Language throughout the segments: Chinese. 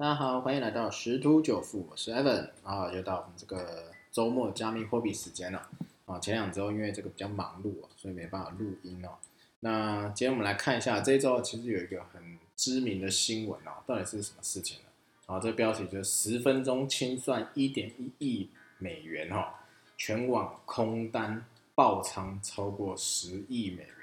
大家好，欢迎来到十突九富，我是 Evan 啊，又到我们这个周末加密货币时间了啊。前两周因为这个比较忙碌啊，所以没办法录音哦。那今天我们来看一下这一周其实有一个很知名的新闻哦，到底是什么事情呢？啊，这标题就是十分钟清算一点一亿美元哦，全网空单爆仓超过十亿美元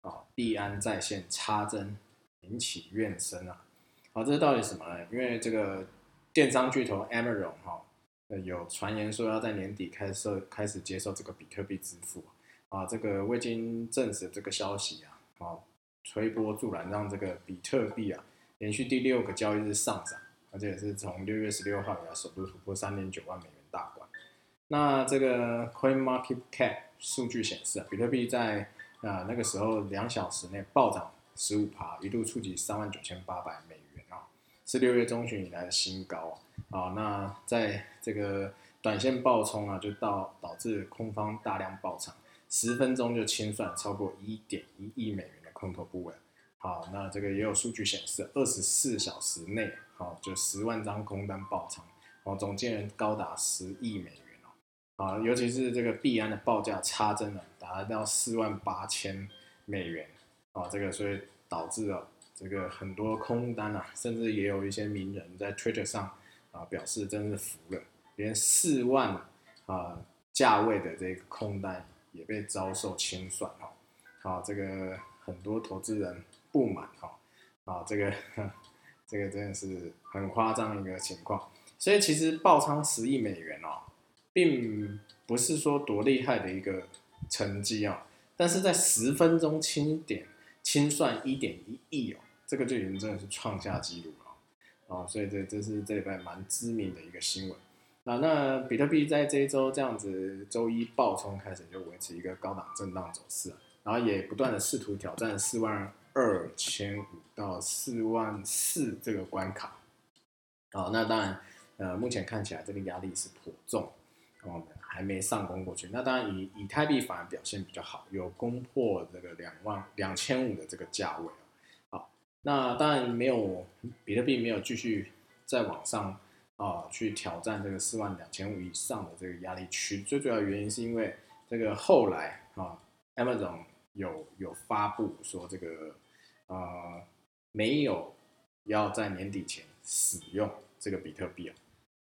哦，啊，币安在线插针引起怨声啊。好，这是到底什么呢？因为这个电商巨头 Amazon 哈，有传言说要在年底开设开始接受这个比特币支付啊，这个未经证实这个消息啊，啊，推波助澜，让这个比特币啊连续第六个交易日上涨，而且也是从六月十六号以来首度突破三点九万美元大关。那这个 Coin Market Cap 数据显示啊，比特币在啊那个时候两小时内暴涨十五趴，一度触及三万九千八百美。是六月中旬以来的新高啊！那在这个短线爆冲啊，就到导致空方大量爆仓，十分钟就清算超过一点一亿美元的空头部位。好，那这个也有数据显示，二十四小时内，好就十万张空单爆仓，哦，总金额高达十亿美元哦。啊，尤其是这个币安的报价差真的达到四万八千美元啊，这个所以导致了。这个很多空单啊，甚至也有一些名人在 Twitter 上啊表示，真是服了，连四万啊价位的这个空单也被遭受清算哈，好，这个很多投资人不满哈，啊，这个这个真的是很夸张一个情况，所以其实爆仓十亿美元哦，并不是说多厉害的一个成绩哦，但是在十分钟清点清算一点一亿哦。这个就已经真的是创下纪录了，哦，所以这这是这礼拜蛮知名的一个新闻。那那比特币在这一周这样子，周一暴冲开始就维持一个高档震荡走势，然后也不断的试图挑战四万二千五到四万四这个关卡。好，那当然，呃，目前看起来这个压力是颇重，我哦，还没上攻过去。那当然，以以太币反而表现比较好，有攻破这个两万两千五的这个价位。那当然没有，比特币没有继续再往上啊，去挑战这个四万两千五以上的这个压力区。最主要原因是因为这个后来啊，Amazon 有有发布说这个呃没有要在年底前使用这个比特币啊，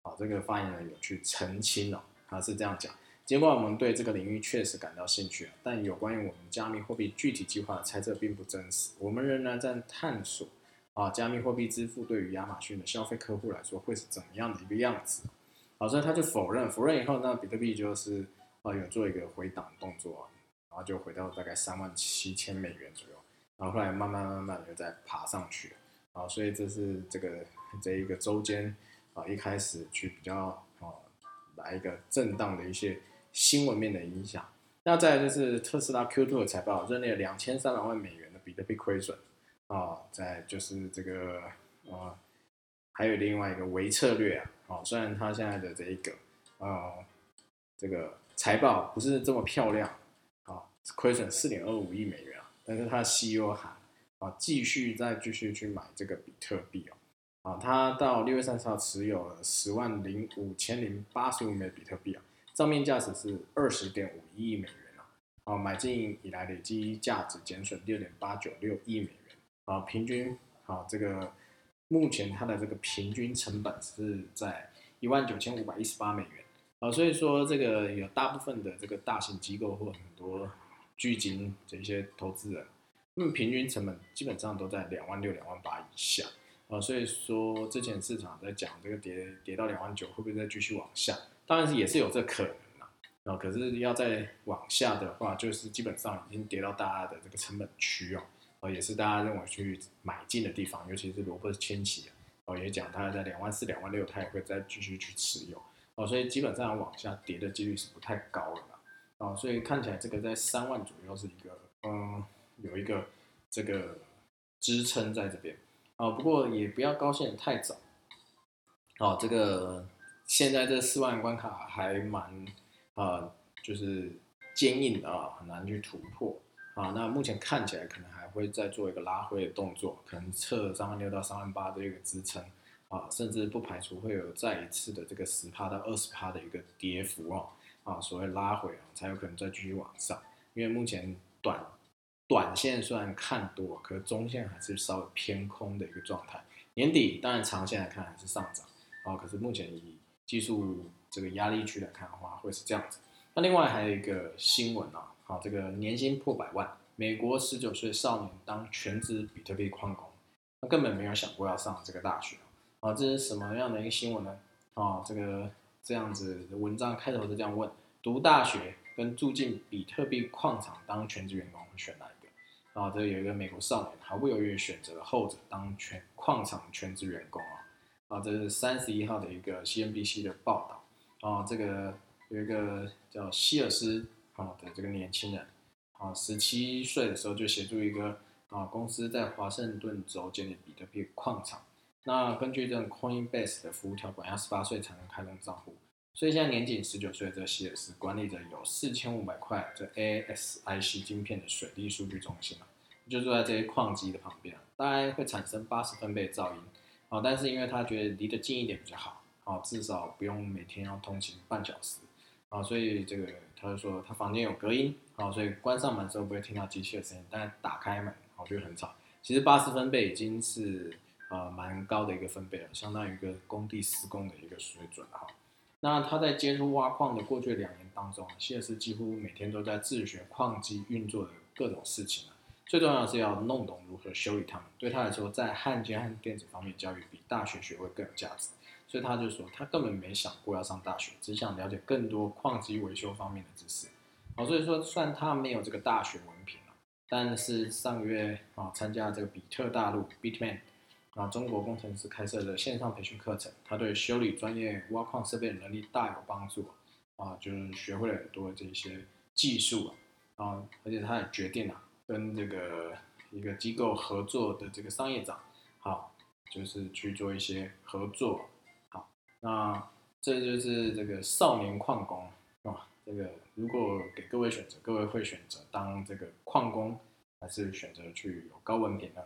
啊这个发言人有去澄清了，他是这样讲。尽管我们对这个领域确实感到兴趣，但有关于我们加密货币具体计划的猜测并不真实。我们仍然在探索啊，加密货币支付对于亚马逊的消费客户来说会是怎么样的一个样子。好，所以他就否认，否认以后，那比特币就是啊有做一个回档动作，然后就回到大概三万七千美元左右，然后后来慢慢慢慢又再爬上去啊，所以这是这个这一个周间啊一开始去比较啊来一个震荡的一些。新闻面的影响，那再就是特斯拉 Q2 的财报认列两千三百万美元的比特币亏损。啊，再就是这个呃，还有另外一个微策略啊，哦，虽然它现在的这一个呃这个财报不是这么漂亮。啊，亏损四点二五亿美元啊，但是它的 CEO 喊啊，继续再继续去买这个比特币哦，啊，他到六月三十号持有了十万零五千零八十五枚比特币啊。账面价值是二十点五亿美元啊，啊，买进以来累计价值减损六点八九六亿美元啊，平均啊，这个目前它的这个平均成本是在一万九千五百一十八美元啊，所以说这个有大部分的这个大型机构或很多巨金这些投资人，那么平均成本基本上都在两万六、两万八以下啊，所以说之前市场在讲这个跌跌到两万九会不会再继续往下？当然是也是有这可能啦，啊，可是要再往下的话，就是基本上已经跌到大家的这个成本区哦，啊，也是大家认为去买进的地方，尤其是罗伯特千奇哦，也讲他在两万四、两万六，他也会再继续去持有，哦，所以基本上往下跌的几率是不太高了，啊，所以看起来这个在三万左右是一个，嗯，有一个这个支撑在这边，啊，不过也不要高兴太早，哦，这个。现在这四万关卡还蛮啊，就是坚硬的啊，很难去突破啊。那目前看起来可能还会再做一个拉回的动作，可能测三万六到三万八的一个支撑啊，甚至不排除会有再一次的这个十趴到二十趴的一个跌幅哦，啊，所谓拉回啊，才有可能再继续往上。因为目前短短线虽然看多，可是中线还是稍微偏空的一个状态。年底当然长线来看还是上涨啊，可是目前以技术这个压力区来看的话，会是这样子。那另外还有一个新闻啊，好，这个年薪破百万，美国十九岁少年当全职比特币矿工，他根本没有想过要上这个大学啊，这是什么样的一个新闻呢？啊，这个这样子文章开头是这样问：读大学跟住进比特币矿场当全职员工，选哪一个？啊，这有一个美国少年毫不犹豫选择了后者，当全矿场全职员工啊。啊，这是三十一号的一个 CNBC 的报道啊，这个有一个叫希尔斯啊的这个年轻人啊，十七岁的时候就协助一个啊公司在华盛顿州建立比特币矿场。那根据这种 Coinbase 的服务条款，要十八岁才能开通账户，所以现在年仅十九岁的希尔斯管理着有四千五百块这 ASIC 晶片的水利数据中心啊，就住在这些矿机的旁边，大概会产生八十分贝噪音。啊，但是因为他觉得离得近一点比较好，啊，至少不用每天要通勤半小时，啊，所以这个他就说他房间有隔音，啊，所以关上门之后不会听到机器的声音，但打开门，啊，就很吵。其实八十分贝已经是呃蛮高的一个分贝了，相当于一个工地施工的一个水准哈。那他在接触挖矿的过去两年当中，谢尔斯几乎每天都在自学矿机运作的各种事情啊。最重要的是要弄懂如何修理他们。对他来说，在焊接和电子方面教育比大学学位更有价值。所以他就说，他根本没想过要上大学，只想了解更多矿机维修方面的知识。哦，所以说，虽然他没有这个大学文凭啊，但是上个月啊，参加这个比特大陆 Bitman 啊中国工程师开设的线上培训课程，他对修理专业挖矿设备的能力大有帮助啊，就是学会了很多这些技术啊，啊，而且他也决定了。跟这个一个机构合作的这个商业长，好，就是去做一些合作，好，那这就是这个少年矿工啊，这个如果给各位选择，各位会选择当这个矿工，还是选择去有高文凭呢？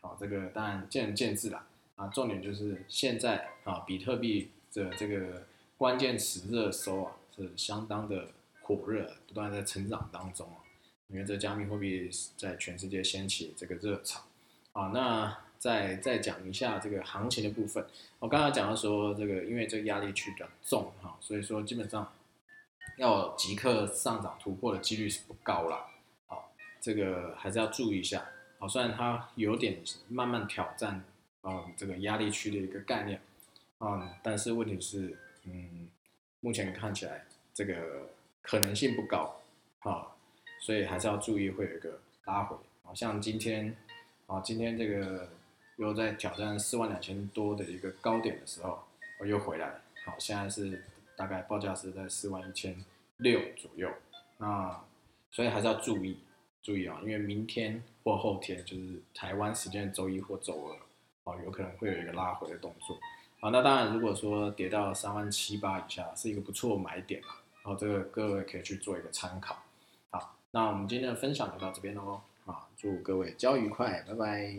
好，这个当然见仁见智啦，啊，重点就是现在啊，比特币的这个关键词热搜啊，是相当的火热，不断在成长当中啊。因为这加密货币在全世界掀起这个热潮啊，那再再讲一下这个行情的部分。我刚刚讲到说，这个因为这个压力区比较重哈，所以说基本上要即刻上涨突破的几率是不高了。好，这个还是要注意一下。好，虽然它有点慢慢挑战啊这个压力区的一个概念啊，但是问题是，嗯，目前看起来这个可能性不高啊。所以还是要注意，会有一个拉回。好，像今天啊，今天这个又在挑战四万两千多的一个高点的时候，我又回来了，好，现在是大概报价是在四万一千六左右，那所以还是要注意注意啊，因为明天或后天就是台湾时间周一或周二，啊，有可能会有一个拉回的动作，好，那当然如果说跌到三万七八以下，是一个不错买点啊，然后这个各位可以去做一个参考。那我们今天的分享就到这边喽，啊，祝各位交易愉快，拜拜。